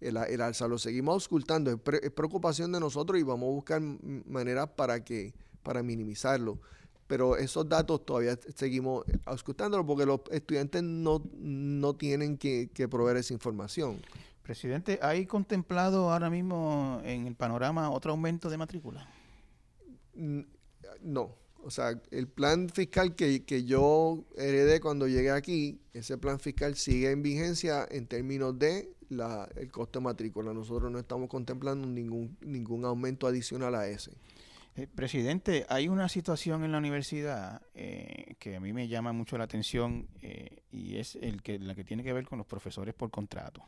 el, alza. Lo seguimos ocultando. Es, preocupación de nosotros y vamos a buscar maneras para, que, para minimizarlo. Pero esos datos todavía seguimos auscultándolo porque los estudiantes no, no tienen que, que proveer esa información. Presidente, ¿hay contemplado ahora mismo en el panorama otro aumento de matrícula? No. O sea, el plan fiscal que, yo heredé cuando llegué aquí, ese plan fiscal sigue en vigencia en términos de la, el costo de matrícula. Nosotros no estamos contemplando ningún, ningún aumento adicional a ese. Eh, presidente, hay una situación en la universidad eh, que a mí me llama mucho la atención eh, y es el que, la que tiene que ver con los profesores por contrato.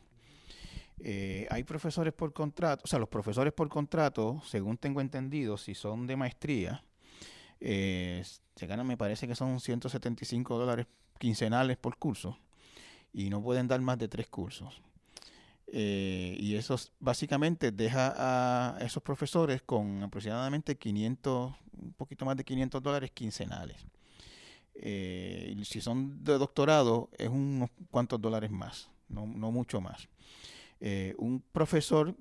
hay profesores por contrato, o sea, los profesores por contrato, según tengo entendido, si son de maestría, se ganan, me parece que son 175 dólares quincenales por curso y no pueden dar más de tres cursos. Eh, y eso básicamente deja a esos profesores con aproximadamente 500, un poquito más de 500 dólares quincenales. Eh, si son de doctorado, es unos cuantos dólares más, no, mucho más. Eh, un profesor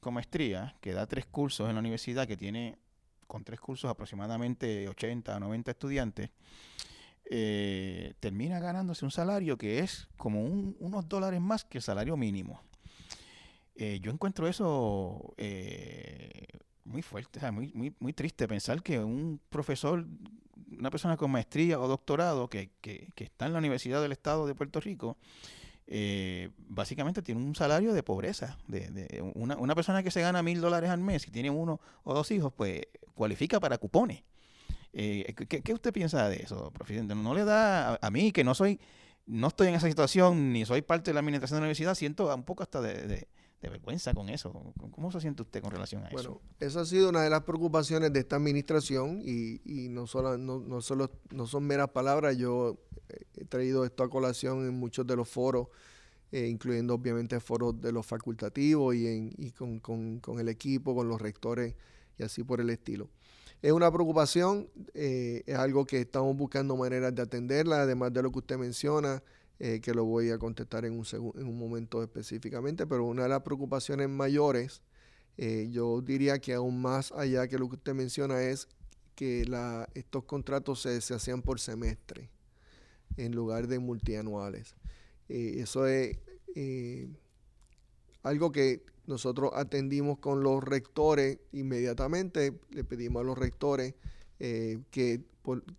con maestría que da tres cursos en la universidad, que tiene con tres cursos aproximadamente 80 o 90 estudiantes, termina ganándose un salario que es como unos dólares más que el salario mínimo. Eh, yo encuentro eso eh, muy fuerte, muy, muy, muy triste pensar que un profesor, una persona con maestría o doctorado que, que, está en la Universidad del Estado de Puerto Rico, eh, básicamente tiene un salario de pobreza. De, una, una, persona que se gana mil dólares al mes y tiene uno o dos hijos, pues cualifica para cupones. ¿qué, ¿qué, usted piensa de eso, presidente? ¿No le da a, mí, que no soy, no estoy en esa situación, ni soy parte de la administración de la universidad, siento un poco hasta de vergüenza con eso. ¿Cómo se siente usted con relación a eso? Bueno, esa ha sido una de las preocupaciones de esta administración y, y no, solo, no, no, solo, no son meras palabras, yo he traído esto a colación en muchos de los foros, eh, incluyendo obviamente foros de los facultativos y, en, y con, con, con, el equipo, con los rectores y así por el estilo. Es una preocupación, eh, es algo que estamos buscando maneras de atenderla, además de lo que usted menciona, eh, que lo voy a contestar en un, en un momento específicamente, pero una de las preocupaciones mayores, eh, yo diría que aún más allá que lo que usted menciona es que estos contratos se, se hacían por semestre en lugar de multianuales. Eh, eso es algo que nosotros atendimos con los rectores inmediatamente, le pedimos a los rectores que,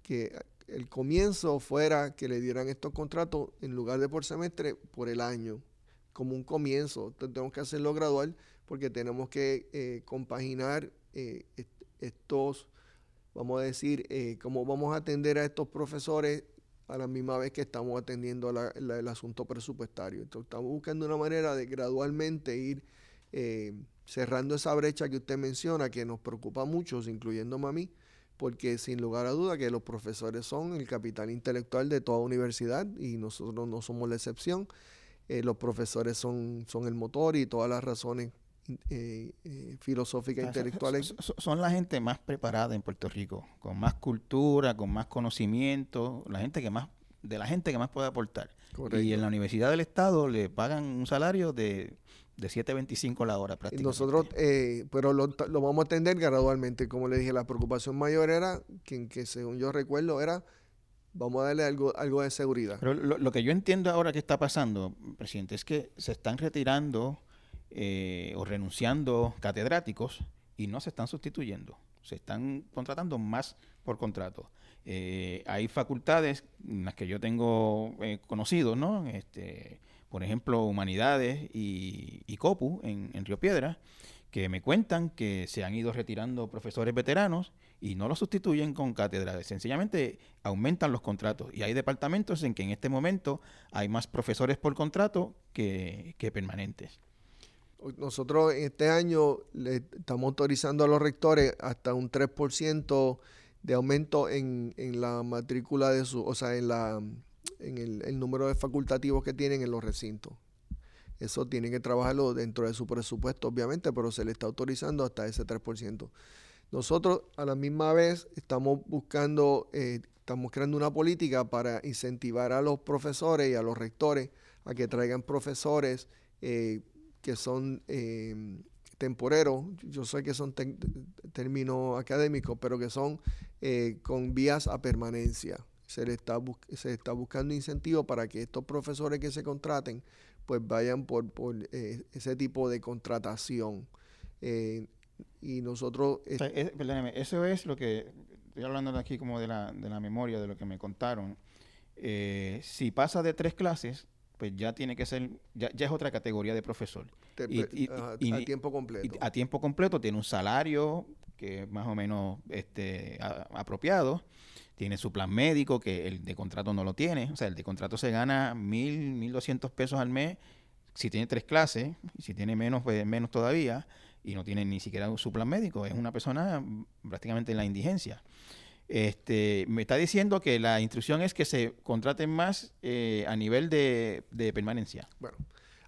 que el comienzo fuera que le dieran estos contratos en lugar de por semestre, por el año, como un comienzo. Entonces tenemos que hacerlo gradual porque tenemos que eh, compaginar eh, estos, vamos a decir, eh, cómo vamos a atender a estos profesores a la misma vez que estamos atendiendo el asunto presupuestario. Entonces estamos buscando una manera de gradualmente ir cerrando esa brecha que usted menciona, que nos preocupa mucho, incluyéndome a mí, porque sin lugar a duda que los profesores son el capital intelectual de toda universidad y nosotros no somos la excepción. Eh, los profesores son, son el motor y todas las razones eh, eh, filosóficas e intelectuales. Son, la gente más preparada en Puerto Rico, con más cultura, con más conocimiento, la gente que más, de la gente que más puede aportar. Y en la Universidad del Estado le pagan un salario de de 7.25 la hora prácticamente. Nosotros, eh, pero lo, vamos a atender gradualmente. Como le dije, la preocupación mayor era, que, que según yo recuerdo, era vamos a darle algo, algo de seguridad. Pero lo, que yo entiendo ahora que está pasando, presidente, es que se están retirando eh, o renunciando catedráticos y no se están sustituyendo. Se están contratando más por contrato. Eh, hay facultades en las que yo tengo conocidos, ¿no? Este, por ejemplo, Humanidades y, COPU en, Río Piedra, que me cuentan que se han ido retirando profesores veteranos y no los sustituyen con cátedras, sencillamente aumentan los contratos. Y hay departamentos en que en este momento hay más profesores por contrato que, permanentes. Nosotros este año le estamos autorizando a los rectores hasta un 3% de aumento en, en la matrícula de su, o sea, en la en el, número de facultativos que tienen en los recintos. Eso tienen que trabajarlo dentro de su presupuesto, obviamente, pero se le está autorizando hasta ese 3%. Nosotros a la misma vez estamos buscando, eh, estamos creando una política para incentivar a los profesores y a los rectores a que traigan profesores eh, que son eh, temporeros, yo sé que son términos académicos, pero que son con vías a permanencia se le está, se está buscando incentivo para que estos profesores que se contraten pues vayan por, por eh, ese tipo de contratación. Eh, y nosotros... perdóneme, eso es lo que... Estoy hablando aquí como de la, de la memoria, de lo que me contaron. Eh, si pasa de tres clases, pues ya tiene que ser, ya, es otra categoría de profesor. y, a, tiempo completo. a tiempo completo tiene un salario que es más o menos este, apropiado tiene su plan médico, que el de contrato no lo tiene. O sea, el de contrato se gana mil, mil doscientos pesos al mes si tiene tres clases, y si tiene menos, pues menos todavía, y no tiene ni siquiera su plan médico. Es una persona prácticamente en la indigencia. Este, me está diciendo que la instrucción es que se contraten más eh, a nivel de, permanencia. Bueno,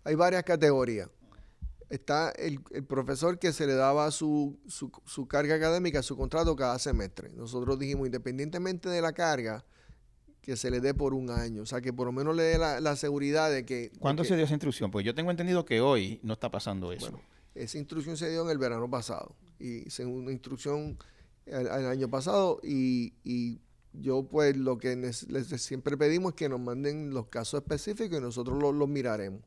hay varias categorías. Está el, profesor que se le daba su, su, carga académica, su contrato cada semestre. Nosotros dijimos, independientemente de la carga, que se le dé por un año. O sea, que por lo menos le dé la, seguridad de que... ¿Cuándo se dio esa instrucción? Pues yo tengo entendido que hoy no está pasando eso. Bueno, esa instrucción se dio en el verano pasado. Y según una instrucción el, año pasado y, yo pues lo que les, siempre pedimos es que nos manden los casos específicos y nosotros los, miraremos.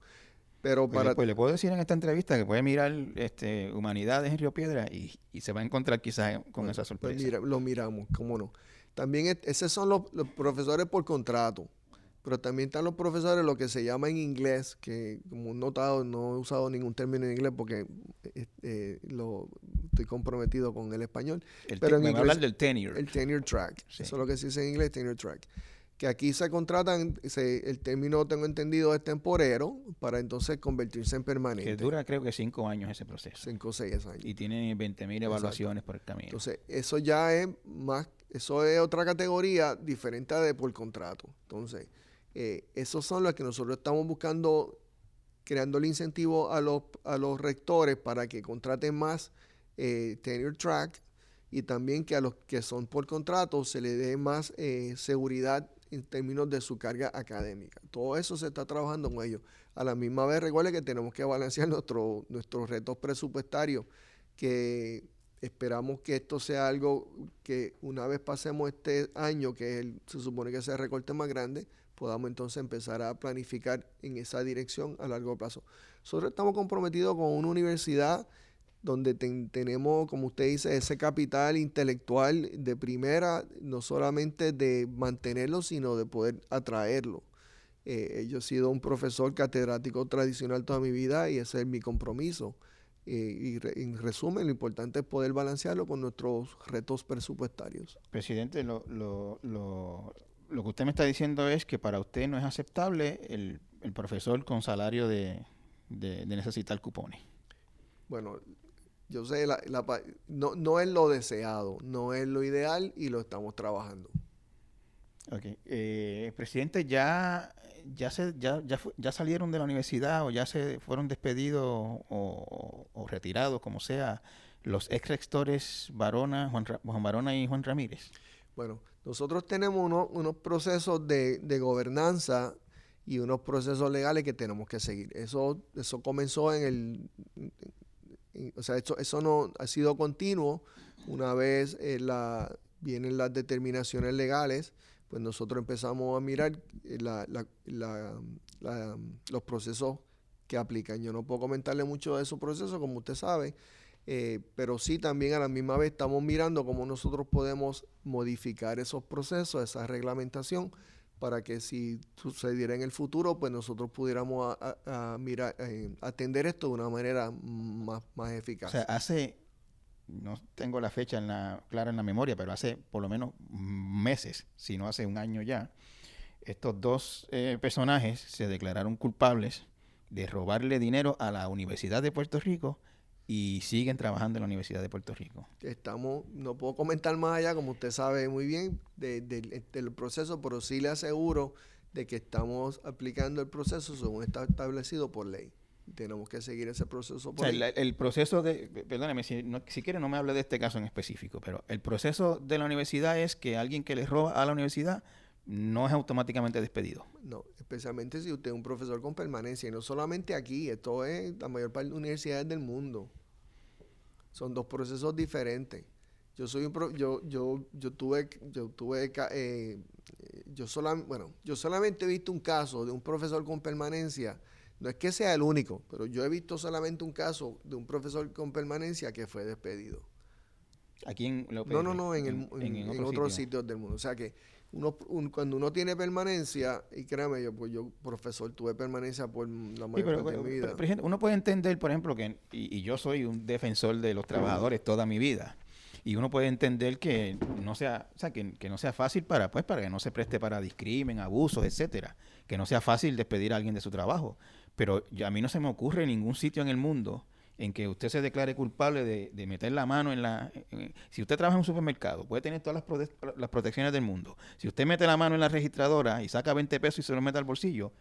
Pero para... Pues le puedo decir en esta entrevista que puede mirar este, Humanidades en Río Piedra y, se va a encontrar quizás con esa pues sorpresa. mira, lo miramos, cómo no. También esos son los, los profesores por contrato pero también están los profesores lo que se llama en inglés, que como notado no he usado ningún término en inglés porque eh, eh, lo estoy comprometido con el español. pero en inglés, hablar del tenure. El tenure track. Eso es lo que se dice en inglés, tenure track. Que aquí se contratan, el término tengo entendido es temporero para entonces convertirse en permanente. Que dura creo que cinco años ese proceso. Cinco o seis años. Y tiene 20 mil evaluaciones por el camino. Entonces, eso ya es más, eso es otra categoría diferente de por contrato. Entonces, eh, esos son los que nosotros estamos buscando, creando el incentivo a los, a los rectores para que contraten más eh, tenure track y también que a los que son por contrato se le dé más eh, seguridad en términos de su carga académica. Todo eso se está trabajando con ellos. A la misma vez, recuerde que tenemos que balancear nuestro, nuestros retos presupuestarios, que esperamos que esto sea algo que una vez pasemos este año, que se supone que sea el recorte más grande, podamos entonces empezar a planificar en esa dirección a largo plazo. Nosotros estamos comprometidos con una universidad donde tenemos, como usted dice, ese capital intelectual de primera, no solamente de mantenerlo, sino de poder atraerlo. Eh, yo he sido un profesor catedrático tradicional toda mi vida y ese es mi compromiso. Eh, y en resumen, lo importante es poder balancearlo con nuestros retos presupuestarios. Presidente, lo, lo que usted me está diciendo es que para usted no es aceptable el, profesor con salario de, necesitar cupones. Bueno, yo sé, la, no, no es lo deseado, no es lo ideal y lo estamos trabajando. Ok. Eh, presidente, ¿ya, ya, se, ya, ya, salieron de la universidad o ya se fueron despedidos o, retirados, como sea, los ex rectores Barona, Juan, Juan Barona y Juan Ramírez? Bueno, nosotros tenemos unos, procesos de, gobernanza y unos procesos legales que tenemos que seguir. Eso, eso comenzó en el... o sea, eso, eso no ha sido continuo. Una vez eh, la, vienen las determinaciones legales, pues nosotros empezamos a mirar eh, los procesos que aplican. Yo no puedo comentarle mucho de esos procesos, como usted sabe, eh, pero sí también a la misma vez estamos mirando cómo nosotros podemos modificar esos procesos, esa reglamentación, para que si sucediera en el futuro, pues nosotros pudiéramos mirar, eh, atender esto de una manera más, más eficaz. O sea, hace, no tengo la fecha en la, clara en la memoria, pero hace por lo menos meses, si no hace un año ya, estos dos eh, personajes se declararon culpables de robarle dinero a la Universidad de Puerto Rico y siguen trabajando en la Universidad de Puerto Rico. Estamos, no puedo comentar más allá, como usted sabe muy bien, del proceso, pero sí le aseguro de que estamos aplicando el proceso según está establecido por ley. Tenemos que seguir ese proceso por ley. El, proceso de, perdóneme, si, si quiere no me hable de este caso en específico, pero el proceso de la universidad es que alguien que le roba a la universidad no es automáticamente despedido. No, especialmente si usted es un profesor con permanencia, y no solamente aquí, esto es la mayor parte de universidades del mundo. Son dos procesos diferentes. Yo soy un yo, yo, yo tuve, yo tuve, eh, yo solamente, bueno, yo solamente he visto un caso de un profesor con permanencia. No es que sea el único, pero yo he visto solamente un caso de un profesor con permanencia que fue despedido. Aquí en No, no, no, en, en, otros sitios del mundo. O sea que uno, cuando uno tiene permanencia, y créame, yo, pues yo, profesor, tuve permanencia por la mayor parte de mi vida. uno puede entender, por ejemplo, que, y, yo soy un defensor de los trabajadores toda mi vida, y uno puede entender que no sea, o sea, que, no sea fácil para, pues, para que no se preste para discrimen, abusos, etcétera, que no sea fácil despedir a alguien de su trabajo. Pero a mí no se me ocurre ningún sitio en el mundo en que usted se declare culpable de, meter la mano en la... si usted trabaja en un supermercado, puede tener todas las, las, protecciones del mundo. Si usted mete la mano en la registradora y saca 20 pesos y se lo mete al bolsillo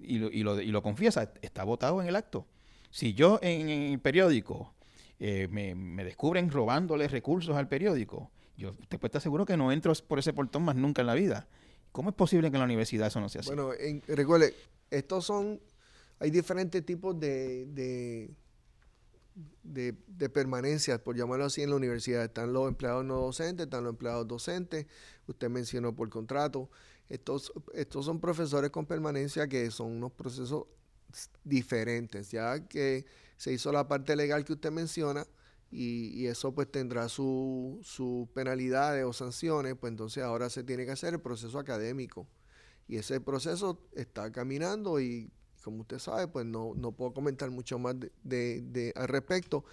y lo, y lo, y lo confiesa, está votado en el acto. Si yo en, el periódico eh, me, me, descubren robándole recursos al periódico, yo usted puede estar seguro que no entro por ese portón más nunca en la vida. ¿Cómo es posible que en la universidad eso no sea así? Bueno, recuerde, estos son, hay diferentes tipos de, de, de, permanencias, por llamarlo así, en la universidad. Están los empleados no docentes, están los empleados docentes, usted mencionó por contrato. Estos, estos son profesores con permanencia que son unos procesos diferentes, ya que se hizo la parte legal que usted menciona, y, eso pues tendrá sus penalidades o sanciones, pues entonces ahora se tiene que hacer el proceso académico. Y ese proceso está caminando y como usted sabe, pues no, no puedo comentar mucho más de, de, al respecto.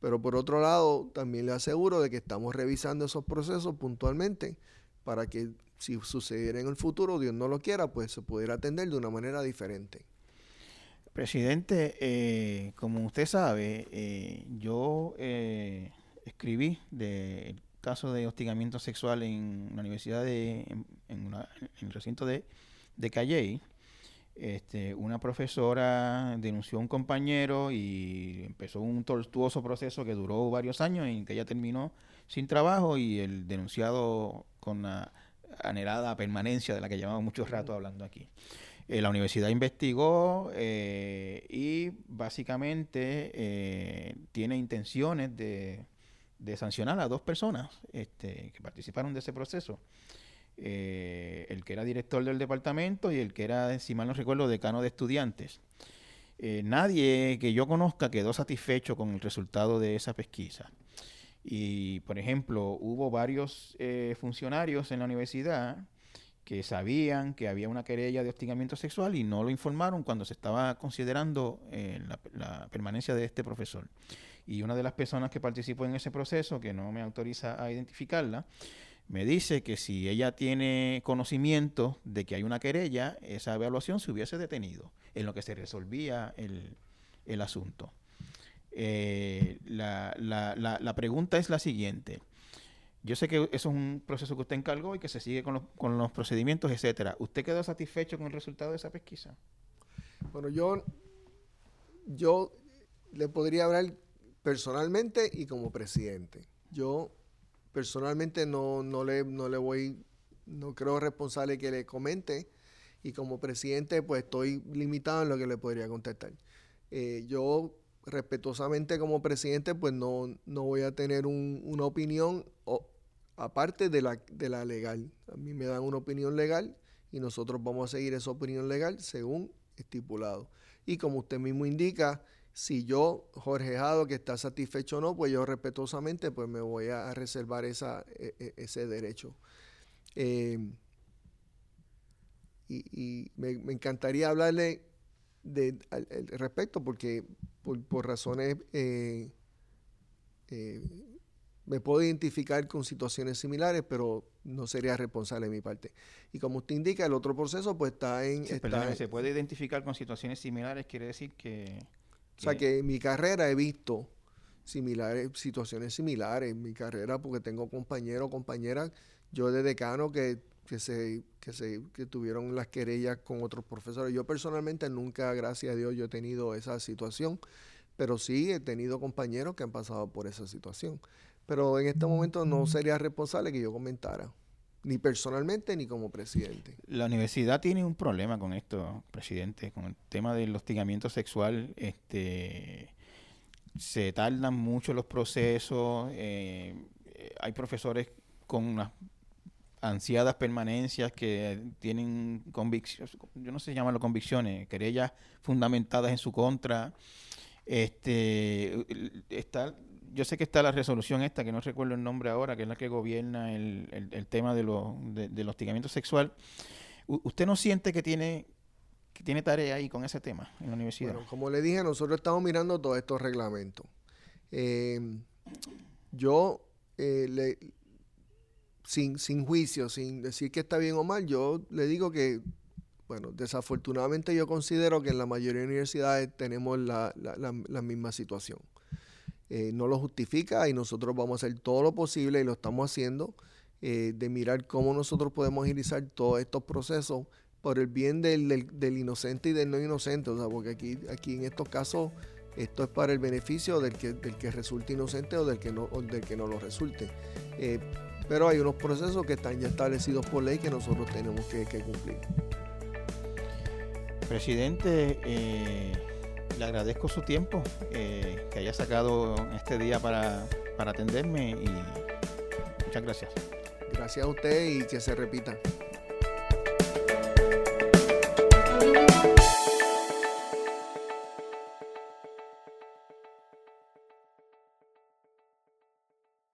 Pero por otro lado, también le aseguro de que estamos revisando esos procesos puntualmente para que si sucediera en el futuro, Dios no lo quiera, pues se pudiera atender de una manera diferente. Presidente, eh, como usted sabe, eh, yo eh, escribí del caso de hostigamiento sexual en la Universidad de, en, el recinto de, de Calley. Este, una profesora denunció a un compañero y empezó un tortuoso proceso que duró varios años y que ella terminó sin trabajo y el denunciado con la anhelada permanencia de la que llevamos mucho rato hablando aquí. Eh, la universidad investigó eh, y básicamente eh, tiene intenciones de, sancionar a dos personas este, que participaron de ese proceso. El que era director del departamento y el que era, si mal no recuerdo, decano de estudiantes. nadie que yo conozca quedó satisfecho con el resultado de esa pesquisa. Y, por ejemplo, hubo varios funcionarios en la universidad que sabían que había una querella de hostigamiento sexual y no lo informaron cuando se estaba considerando eh, la, permanencia de este profesor. Y una de las personas que participó en ese proceso, que no me autoriza a identificarla, me dice que si ella tiene conocimiento de que hay una querella, esa evaluación se hubiese detenido en lo que se resolvía el, asunto. Eh, la, la pregunta es la siguiente. Yo sé que eso es un proceso que usted encargó y que se sigue con los, con los procedimientos, etcétera. ¿Usted quedó satisfecho con el resultado de esa pesquisa? Bueno, yo, yo le podría hablar personalmente y como presidente. Yo personalmente no, no, le, no le voy, no creo responsable que le comente y como presidente pues estoy limitado en lo que le podría contestar. Eh, yo respetuosamente como presidente pues no, no voy a tener una opinión aparte de la, de la legal. A mí me dan una opinión legal y nosotros vamos a seguir esa opinión legal según estipulado. Y como usted mismo indica, si yo, Jorge Jado, que está satisfecho o no, pues yo respetuosamente pues me voy a reservar esa, e, e, ese derecho. Em, y, me, encantaría hablarle de, al, respecto porque por, razones eh, eh, me puedo identificar con situaciones similares, pero no sería responsable de mi parte. Y como usted indica, el otro proceso pues está en... se puede identificar con situaciones similares, quiere decir que... O sea, que en mi carrera he visto similares, situaciones similares en mi carrera, porque tengo compañeros, compañeras, yo de decano que, que, se, que, se, que tuvieron las querellas con otros profesores. Yo personalmente nunca, gracias a Dios, yo he tenido esa situación, pero sí he tenido compañeros que han pasado por esa situación. Pero en este momento no sería responsable que yo comentara, ni personalmente ni como presidente. La universidad tiene un problema con esto, presidente, con el tema del hostigamiento sexual. Este, se tardan mucho los procesos, eh, hay profesores con unas ansiadas permanencias que tienen convicciones, yo no sé llamarlo convicciones, querellas fundamentadas en su contra. Este, está yo sé que está la resolución esta, que no recuerdo el nombre ahora, que es la que gobierna el, tema de lo, del hostigamiento sexual. ¿Usted no siente que tiene, que tiene tarea ahí con ese tema en la universidad? Bueno, como le dije, nosotros estamos mirando todos estos reglamentos. Eh, yo, eh, sin, sin juicio, sin decir que está bien o mal, yo le digo que bueno, desafortunadamente yo considero que en la mayoría de universidades tenemos la, misma situación. Eh, no lo justifica y nosotros vamos a hacer todo lo posible y lo estamos haciendo eh, de mirar cómo nosotros podemos agilizar todos estos procesos por el bien del, inocente y del no inocente. O sea, porque aquí, aquí en estos casos esto es para el beneficio del que, del que resulte inocente o del que no, del que no lo resulte. Eh, pero hay unos procesos que están ya establecidos por ley que nosotros tenemos que, cumplir. Presidente, le agradezco su tiempo, eh, que haya sacado este día para, para atenderme y muchas gracias. Gracias a usted y que se repita.